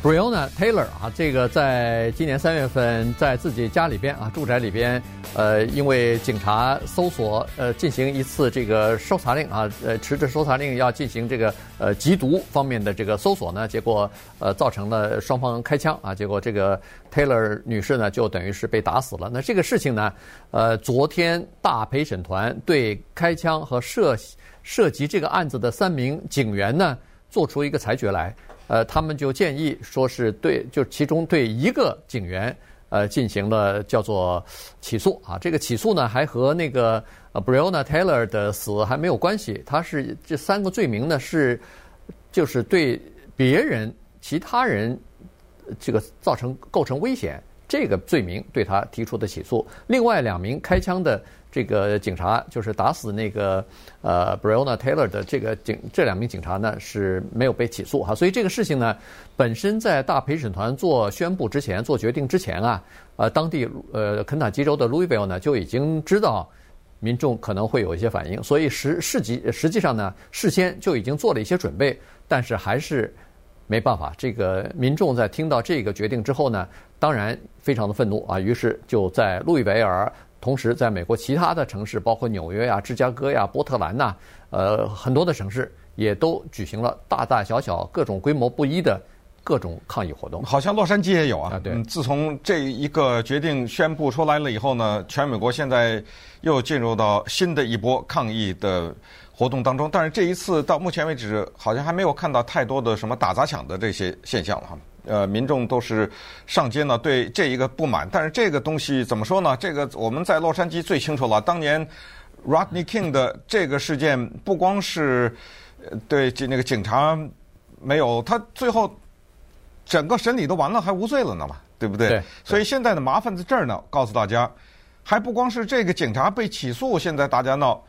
Breonna Taylor 啊，这个在今年三月份在自己家里边啊，住宅里边，呃，因为警察搜索，呃，进行一次这个搜查令啊，呃，持着搜查令要进行这个呃缉毒方面的这个搜索呢，结果呃造成了双方开枪啊，结果这个 Taylor 女士呢就等于是被打死了。那这个事情呢，呃，昨天大陪审团对开枪和涉涉及这个案子的三名警员呢做出一个裁决来。呃，他们就建议说是对，就其中对一个警员呃进行了叫做起诉啊。这个起诉呢，还和那个呃 Breonna Taylor 的死还没有关系。他是这三个罪名呢是就是对别人、其他人这个造成构成危险这个罪名对他提出的起诉。另外两名开枪的。这个警察就是打死那个呃 Breonna Taylor 的这个警，这两名警察呢是没有被起诉哈，所以这个事情呢，本身在大陪审团做宣布之前、做决定之前啊，呃，当地呃肯塔基州的 Louisville 呢就已经知道民众可能会有一些反应，所以实实际实际上呢，事先就已经做了一些准备，但是还是没办法，这个民众在听到这个决定之后呢，当然非常的愤怒啊，于是就在路易维尔。同时，在美国其他的城市，包括纽约呀、芝加哥呀、波特兰呐，呃，很多的城市也都举行了大大小小、各种规模不一的各种抗议活动。好像洛杉矶也有啊。啊，对。嗯，自从这一个决定宣布出来了以后呢，全美国现在又进入到新的一波抗议的活动当中。但是这一次到目前为止，好像还没有看到太多的什么打砸抢的这些现象了哈。呃，民众都是上街呢，对这一个不满。但是这个东西怎么说呢？这个我们在洛杉矶最清楚了。当年 Rodney King 的这个事件，不光是对那个警察没有，他最后整个审理都完了，还无罪了呢嘛，对不对？对。所以现在的麻烦在这儿呢，告诉大家，还不光是这个警察被起诉，现在大家闹，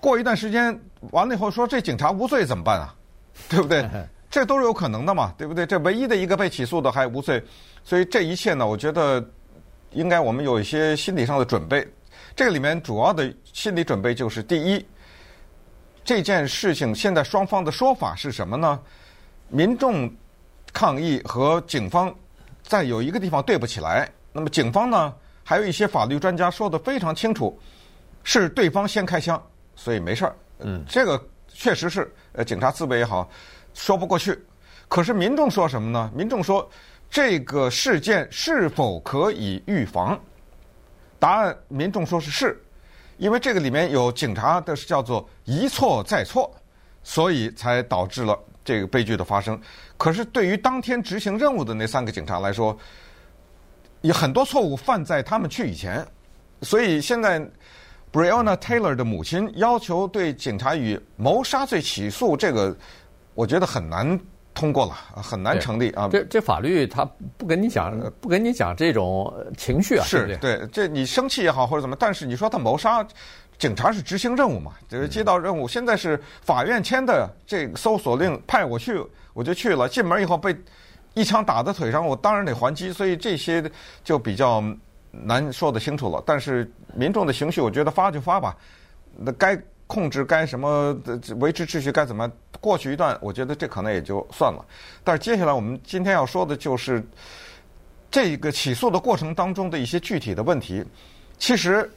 过一段时间完了以后说这警察无罪怎么办啊？对不对？这都是有可能的嘛，对不对？这唯一的一个被起诉的还无罪，所以这一切呢，我觉得应该我们有一些心理上的准备。这个里面主要的心理准备就是：第一，这件事情现在双方的说法是什么呢？民众抗议和警方在有一个地方对不起来。那么警方呢，还有一些法律专家说的非常清楚，是对方先开枪，所以没事儿。嗯，这个确实是呃，警察自卫也好。说不过去，可是民众说什么呢？民众说，这个事件是否可以预防？答案，民众说是是，因为这个里面有警察的是叫做一错再错，所以才导致了这个悲剧的发生。可是对于当天执行任务的那三个警察来说，有很多错误犯在他们去以前，所以现在 Breonna Taylor 的母亲要求对警察以谋杀罪起诉这个。我觉得很难通过了，很难成立啊！这这法律他不跟你讲，不跟你讲这种情绪啊，是对，对，这你生气也好或者怎么，但是你说他谋杀，警察是执行任务嘛，就是接到任务。现在是法院签的这个搜索令，派我去我就去了，进门以后被一枪打在腿上，我当然得还击，所以这些就比较难说得清楚了。但是民众的情绪，我觉得发就发吧，那该。控制该什么维持秩序该怎么过去一段，我觉得这可能也就算了。但是接下来我们今天要说的就是这个起诉的过程当中的一些具体的问题。其实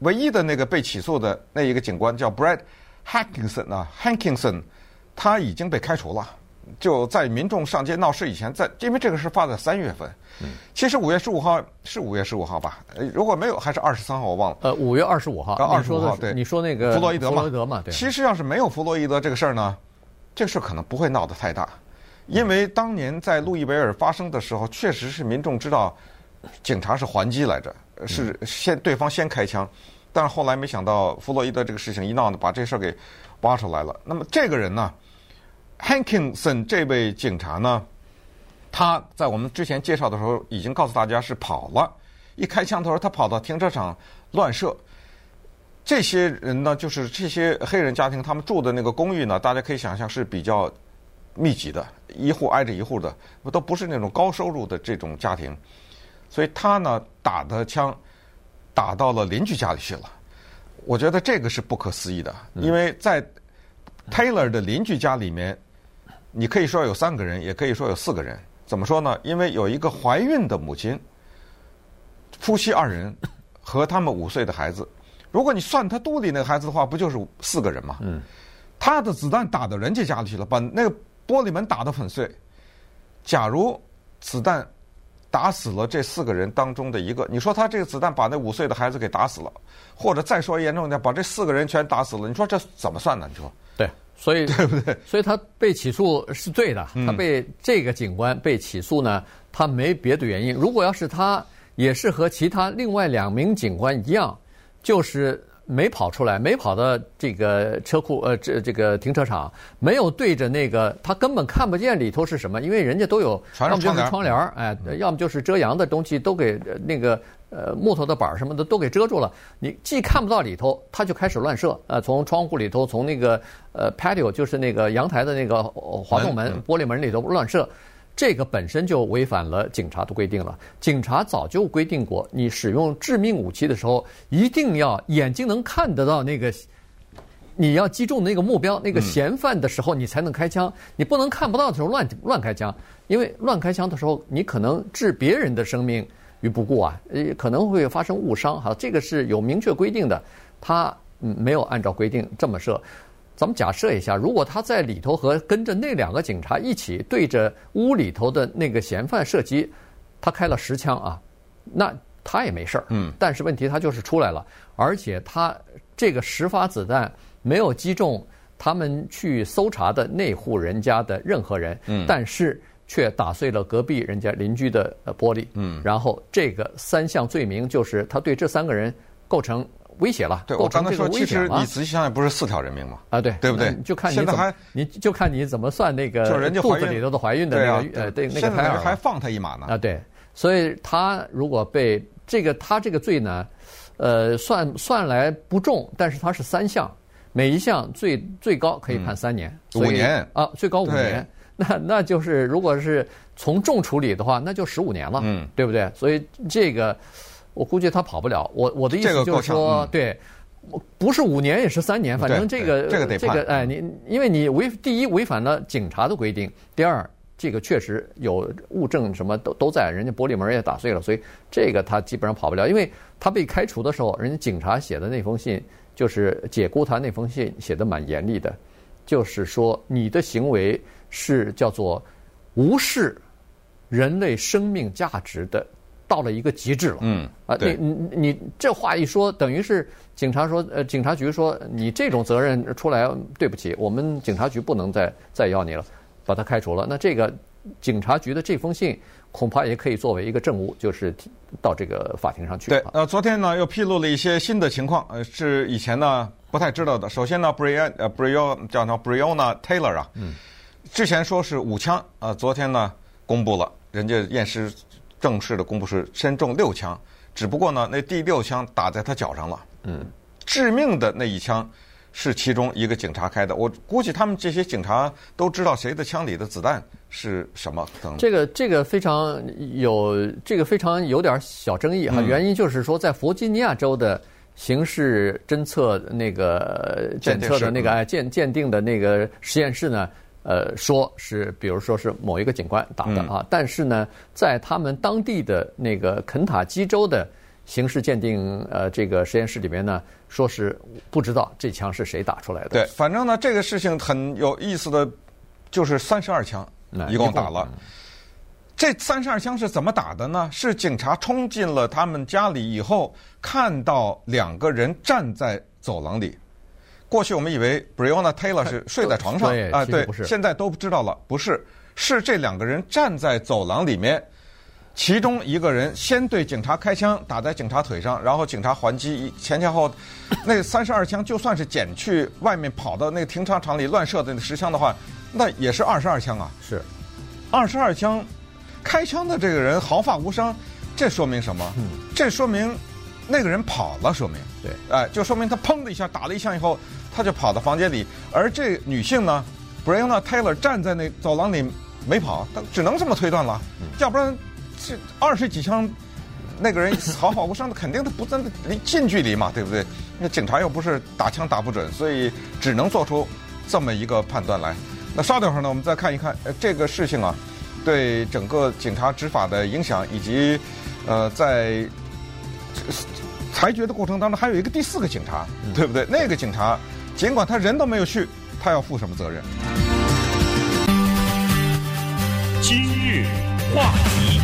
唯一的那个被起诉的那一个警官叫 Brad Hankinson 啊，Hankinson，他已经被开除了。就在民众上街闹事以前，在因为这个事发在三月份，其实五月十五号是五月十五号吧？如果没有，还是二十三号，我忘了。呃，五月二十五号。二十五号，对，你说那个弗洛伊德嘛？弗洛伊德嘛？对。其实要是没有弗洛伊德这个事儿呢，这个事儿可能不会闹得太大，因为当年在路易维尔发生的时候，确实是民众知道警察是还击来着，是先对方先开枪，但是后来没想到弗洛伊德这个事情一闹呢，把这事儿给挖出来了。那么这个人呢？Hankinson 这位警察呢，他在我们之前介绍的时候已经告诉大家是跑了，一开枪的时候他跑到停车场乱射。这些人呢，就是这些黑人家庭，他们住的那个公寓呢，大家可以想象是比较密集的，一户挨着一户的，都不是那种高收入的这种家庭，所以他呢打的枪打到了邻居家里去了。我觉得这个是不可思议的，因为在 Taylor 的邻居家里面，你可以说有三个人，也可以说有四个人。怎么说呢？因为有一个怀孕的母亲，夫妻二人和他们五岁的孩子。如果你算他肚里那个孩子的话，不就是四个人吗？嗯。他的子弹打到人家家里去了，把那个玻璃门打得粉碎。假如子弹打死了这四个人当中的一个，你说他这个子弹把那五岁的孩子给打死了，或者再说严重点，把这四个人全打死了，你说这怎么算呢？你说？对，所以 对不对？所以他被起诉是对的。他被这个警官被起诉呢，他没别的原因。如果要是他也是和其他另外两名警官一样，就是。没跑出来，没跑到这个车库，呃，这这个停车场，没有对着那个，他根本看不见里头是什么，因为人家都有，要么就是窗帘，哎，要么就是遮阳的东西，都给那个呃木头的板什么的都给遮住了。你既看不到里头，他就开始乱射，呃，从窗户里头，从那个呃 patio，就是那个阳台的那个滑动门、玻璃门里头乱射。这个本身就违反了警察的规定了。警察早就规定过，你使用致命武器的时候，一定要眼睛能看得到那个你要击中那个目标、那个嫌犯的时候，你才能开枪。你不能看不到的时候乱乱开枪，因为乱开枪的时候，你可能置别人的生命于不顾啊，呃，可能会发生误伤。哈，这个是有明确规定的，他没有按照规定这么射。咱们假设一下，如果他在里头和跟着那两个警察一起对着屋里头的那个嫌犯射击，他开了十枪啊，那他也没事儿。嗯。但是问题他就是出来了，而且他这个十发子弹没有击中他们去搜查的那户人家的任何人。嗯。但是却打碎了隔壁人家邻居的玻璃。嗯。然后这个三项罪名就是他对这三个人构成。威胁了，对，我刚才说，其实你仔细想想，不是四条人命吗？啊，对，对不对？就看你怎么，你就看你怎么算那个肚子里头的怀孕的那个呃，对那个胎儿还放他一马呢。啊，对，所以他如果被这个他这个罪呢，呃，算算来不重，但是他是三项，每一项最最高可以判三年，五年啊，最高五年。那那就是如果是从重处理的话，那就十五年了，嗯，对不对？所以这个。我估计他跑不了。我我的意思就是说，嗯、对，不是五年也是三年，反正这个这个得判。这个哎，你因为你违第一违反了警察的规定，第二这个确实有物证什么都都在，人家玻璃门也打碎了，所以这个他基本上跑不了。因为他被开除的时候，人家警察写的那封信就是解雇他那封信写的蛮严厉的，就是说你的行为是叫做无视人类生命价值的。到了一个极致了，嗯，啊，你你你这话一说，等于是警察说，呃，警察局说你这种责任出来，对不起，我们警察局不能再再要你了，把他开除了。那这个警察局的这封信恐怕也可以作为一个证物，就是到这个法庭上去。对，呃，昨天呢又披露了一些新的情况，呃，是以前呢不太知道的。首先呢，Brian 呃 b r i a n 叫什么？Brianna Taylor 啊，嗯，之前说是五枪，呃，昨天呢公布了，人家验尸。正式的公布是身中六枪，只不过呢，那第六枪打在他脚上了。嗯，致命的那一枪是其中一个警察开的。我估计他们这些警察都知道谁的枪里的子弹是什么。等这个这个非常有这个非常有点小争议哈。原因就是说，在弗吉尼亚州的刑事侦测那个检测的那个鉴鉴定的那个实验室呢。呃，说是，比如说是某一个警官打的啊，嗯、但是呢，在他们当地的那个肯塔基州的刑事鉴定呃这个实验室里面呢，说是不知道这枪是谁打出来的。对，反正呢，这个事情很有意思的，就是三十二枪一共打了。这三十二枪是怎么打的呢？是警察冲进了他们家里以后，看到两个人站在走廊里。过去我们以为 Breonna Taylor 是睡在床上啊，对，现在都知道了，不是，是。这两个人站在走廊里面，其中一个人先对警察开枪，打在警察腿上，然后警察还击，前前后，那三十二枪就算是减去外面跑到那个停车场里乱射的那十枪的话，那也是二十二枪啊，是，二十二枪，开枪的这个人毫发无伤，这说明什么？嗯，这说明。那个人跑了，说明对，哎，就说明他砰的一下打了一枪以后，他就跑到房间里。而这女性呢，Brianna Taylor 站在那走廊里没跑，他只能这么推断了。嗯、要不然这二十几枪，那个人毫发无伤的，肯定他不在那离近距离嘛，对不对？那警察又不是打枪打不准，所以只能做出这么一个判断来。那稍等会儿呢，我们再看一看，呃，这个事情啊，对整个警察执法的影响，以及呃，在裁决的过程当中，还有一个第四个警察，对不对？那个警察尽管他人都没有去，他要负什么责任？今日话题，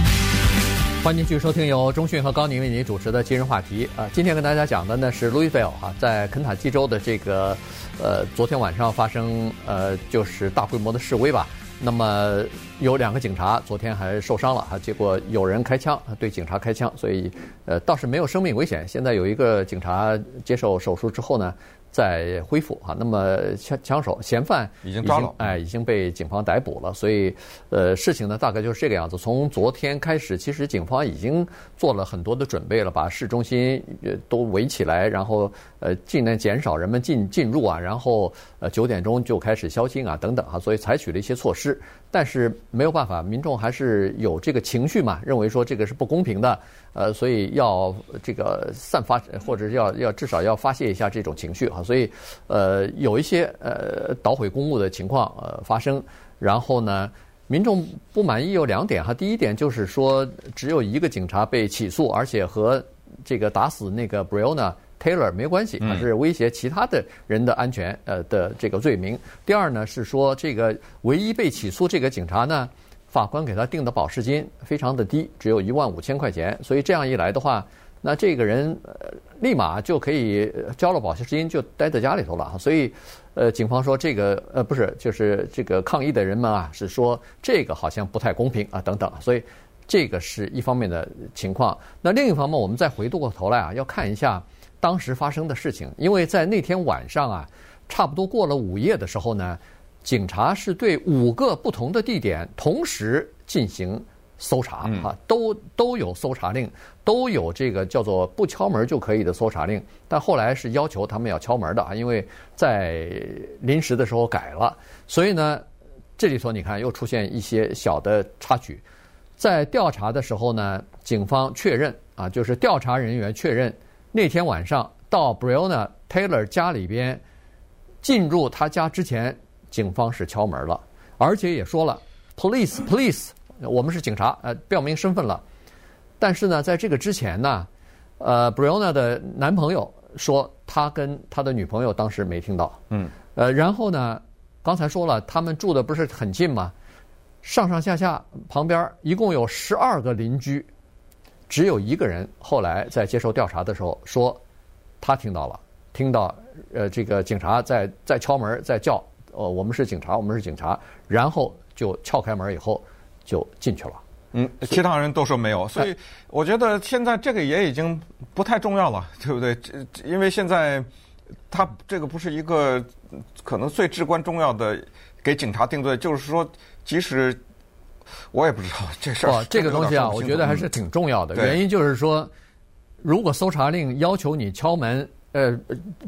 欢迎继续收听由中讯和高宁为您主持的今日话题。啊，今天跟大家讲的呢是路易菲尔哈，在肯塔基州的这个。呃，昨天晚上发生呃，就是大规模的示威吧。那么有两个警察昨天还受伤了，结果有人开枪对警察开枪，所以呃倒是没有生命危险。现在有一个警察接受手术之后呢。在恢复哈，那么枪枪手嫌犯已经抓了，哎，已经被警方逮捕了。所以，呃，事情呢大概就是这个样子。从昨天开始，其实警方已经做了很多的准备了，把市中心都围起来，然后呃尽量减少人们进进入啊，然后呃九点钟就开始宵禁啊等等啊，所以采取了一些措施。但是没有办法，民众还是有这个情绪嘛，认为说这个是不公平的。呃，所以要这个散发，或者要要至少要发泄一下这种情绪哈，所以呃有一些呃捣毁公物的情况呃发生，然后呢，民众不满意有两点哈，第一点就是说只有一个警察被起诉，而且和这个打死那个 Breonna Taylor 没关系，还是威胁其他的人的安全呃的这个罪名。第二呢是说这个唯一被起诉这个警察呢。法官给他定的保释金非常的低，只有一万五千块钱，所以这样一来的话，那这个人立马就可以交了保释金，就待在家里头了。所以，呃，警方说这个呃不是，就是这个抗议的人们啊，是说这个好像不太公平啊等等。所以这个是一方面的情况。那另一方面，我们再回过头来啊，要看一下当时发生的事情，因为在那天晚上啊，差不多过了午夜的时候呢。警察是对五个不同的地点同时进行搜查，哈，都都有搜查令，都有这个叫做不敲门就可以的搜查令。但后来是要求他们要敲门的啊，因为在临时的时候改了。所以呢，这里头你看又出现一些小的插曲。在调查的时候呢，警方确认啊，就是调查人员确认那天晚上到 Breonna Taylor 家里边进入他家之前。警方是敲门了，而且也说了，police police，我们是警察，呃，表明身份了。但是呢，在这个之前呢，呃，Breonna 的男朋友说他跟他的女朋友当时没听到。嗯。呃，然后呢，刚才说了，他们住的不是很近吗？上上下下旁边一共有十二个邻居，只有一个人后来在接受调查的时候说他听到了，听到呃这个警察在在敲门在叫。哦，我们是警察，我们是警察，然后就撬开门以后就进去了。嗯，其他人都说没有，所以我觉得现在这个也已经不太重要了，对不对？这因为现在他这个不是一个可能最至关重要的给警察定罪，就是说，即使我也不知道这事儿。哦，这个东西啊，我觉得还是挺重要的。原因就是说，如果搜查令要求你敲门，呃，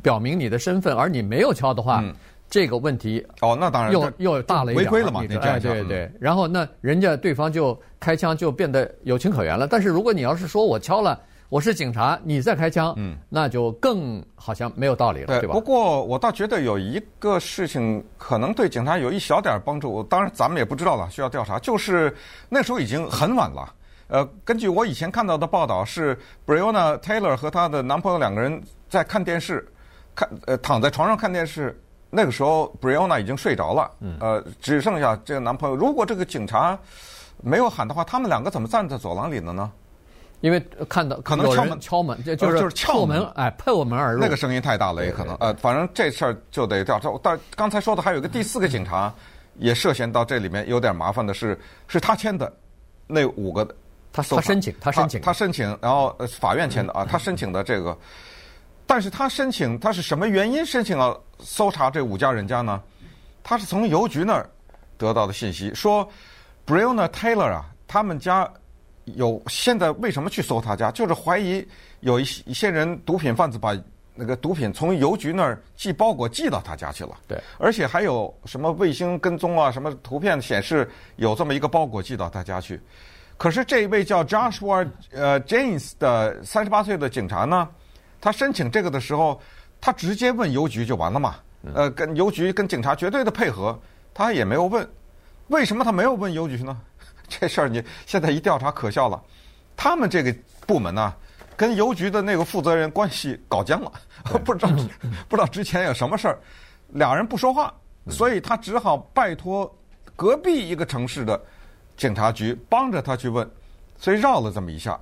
表明你的身份，而你没有敲的话。嗯这个问题哦，那当然又又大了一点，违规了嘛？你这样哎，对对对。然后那人家对方就开枪，就变得有情可原了。但是如果你要是说我敲了，我是警察，你再开枪，嗯，那就更好像没有道理了，对，对吧？不过我倒觉得有一个事情可能对警察有一小点帮助，当然咱们也不知道了，需要调查。就是那时候已经很晚了，呃，根据我以前看到的报道，是 Breonna Taylor 和她的男朋友两个人在看电视，看呃躺在床上看电视。那个时候，Breonna 已经睡着了，呃，只剩下这个男朋友。如果这个警察没有喊的话，他们两个怎么站在走廊里的呢？因为看到可能敲门，敲门就是就是敲门，哎，破门而入。那个声音太大了，也可能。呃，反正这事儿就得调查。但刚才说的还有一个第四个警察也涉嫌到这里面，有点麻烦的是，是他签的那五个，他他申请，他申请，他申请，然后法院签的啊，他申请的这个。但是他申请，他是什么原因申请了搜查这五家人家呢？他是从邮局那儿得到的信息，说 Breonna Taylor 啊，他们家有现在为什么去搜他家？就是怀疑有一些一些人毒品贩子把那个毒品从邮局那儿寄包裹寄到他家去了。对，而且还有什么卫星跟踪啊，什么图片显示有这么一个包裹寄到他家去。可是这一位叫 Joshua 呃 James 的三十八岁的警察呢？他申请这个的时候，他直接问邮局就完了嘛。呃，跟邮局跟警察绝对的配合，他也没有问。为什么他没有问邮局呢？这事儿你现在一调查可笑了。他们这个部门呢、啊，跟邮局的那个负责人关系搞僵了，不知道 不知道之前有什么事儿，俩人不说话，所以他只好拜托隔壁一个城市的警察局帮着他去问，所以绕了这么一下，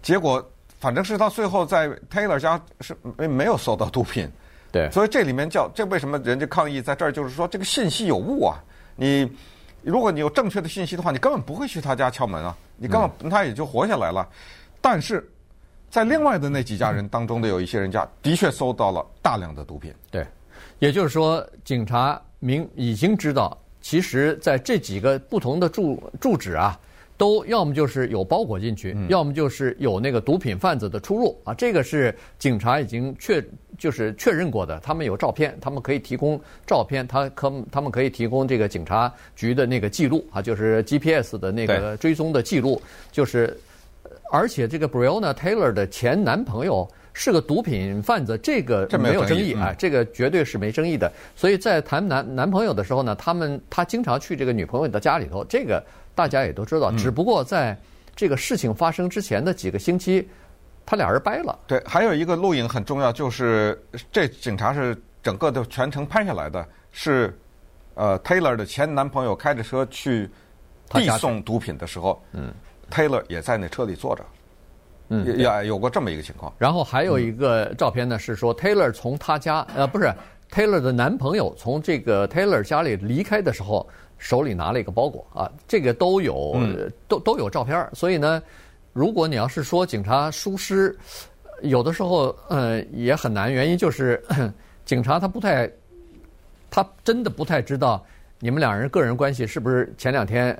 结果反正是他最后在 Taylor 家是没没有搜到毒品，对，所以这里面叫这为什么人家抗议在这儿，就是说这个信息有误啊，你。如果你有正确的信息的话，你根本不会去他家敲门啊，你根本他也就活下来了。但是，在另外的那几家人当中的有一些人家的确搜到了大量的毒品。对，也就是说，警察明已经知道，其实在这几个不同的住住址啊。都要么就是有包裹进去，要么就是有那个毒品贩子的出入啊。这个是警察已经确就是确认过的，他们有照片，他们可以提供照片，他可他们可以提供这个警察局的那个记录啊，就是 GPS 的那个追踪的记录，就是而且这个 Breonna Taylor 的前男朋友是个毒品贩子，这个没有争议啊，这个绝对是没争议的。所以在谈男男朋友的时候呢，他们他经常去这个女朋友的家里头，这个。大家也都知道，只不过在这个事情发生之前的几个星期，他俩人掰了。对，还有一个录影很重要，就是这警察是整个的全程拍下来的，是呃 Taylor 的前男朋友开着车去递送毒品的时候，嗯，Taylor 也在那车里坐着，嗯，也也有过这么一个情况。然后还有一个照片呢，是说 Taylor 从他家呃不是 Taylor 的男朋友从这个 Taylor 家里离开的时候。手里拿了一个包裹啊，这个都有，都都有照片。所以呢，如果你要是说警察疏失，有的时候呃也很难。原因就是 警察他不太，他真的不太知道你们两人个人关系是不是前两天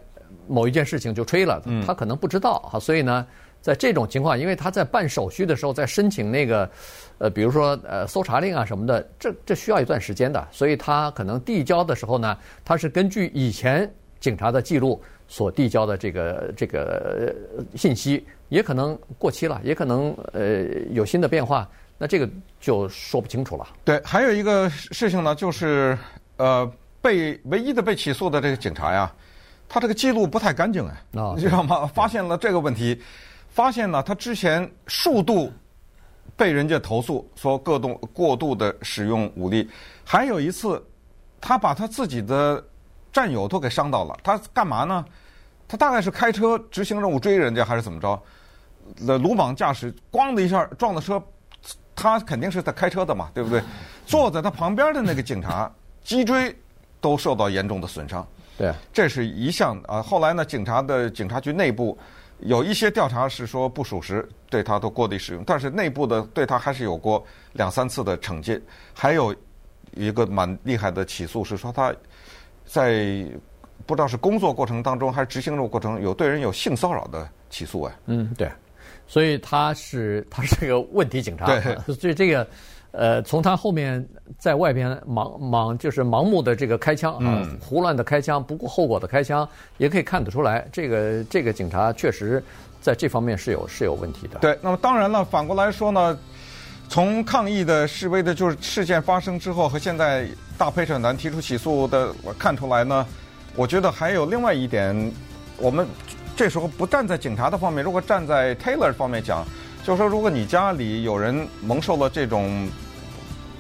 某一件事情就吹了，他可能不知道啊。所以呢。在这种情况，因为他在办手续的时候，在申请那个，呃，比如说呃搜查令啊什么的，这这需要一段时间的，所以他可能递交的时候呢，他是根据以前警察的记录所递交的这个这个信息，也可能过期了，也可能呃有新的变化，那这个就说不清楚了。对，还有一个事情呢，就是呃被唯一的被起诉的这个警察呀，他这个记录不太干净哎，你知道吗？发现了这个问题。发现呢，他之前数度被人家投诉说过度过度的使用武力，还有一次，他把他自己的战友都给伤到了。他干嘛呢？他大概是开车执行任务追人家，还是怎么着？那鲁莽驾驶，咣的一下撞的车，他肯定是在开车的嘛，对不对？坐在他旁边的那个警察脊椎都受到严重的损伤。对，这是一项啊。后来呢，警察的警察局内部。有一些调查是说不属实，对他都过地使用，但是内部的对他还是有过两三次的惩戒。还有一个蛮厉害的起诉是说他在不知道是工作过程当中还是执行任务过程有对人有性骚扰的起诉哎。嗯，对，所以他是他是个问题警察。对，所以这个。呃，从他后面在外边盲盲就是盲目的这个开枪啊，胡乱的开枪，不顾后果的开枪，也可以看得出来，这个这个警察确实在这方面是有是有问题的。对，那么当然了，反过来说呢，从抗议的示威的，就是事件发生之后和现在大陪审团提出起诉的，我看出来呢，我觉得还有另外一点，我们这时候不站在警察的方面，如果站在 Taylor 方面讲。就是说，如果你家里有人蒙受了这种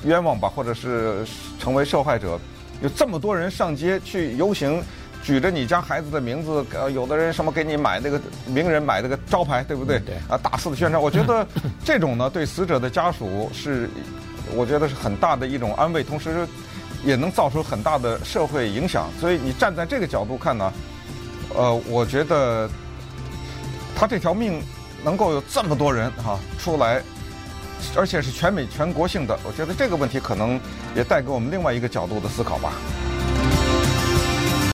冤枉吧，或者是成为受害者，有这么多人上街去游行，举着你家孩子的名字，呃，有的人什么给你买那个名人买那个招牌，对不对？对。啊，大肆的宣传，我觉得 这种呢，对死者的家属是，我觉得是很大的一种安慰，同时也能造成很大的社会影响。所以你站在这个角度看呢，呃，我觉得他这条命。能够有这么多人哈出来，而且是全美全国性的，我觉得这个问题可能也带给我们另外一个角度的思考吧。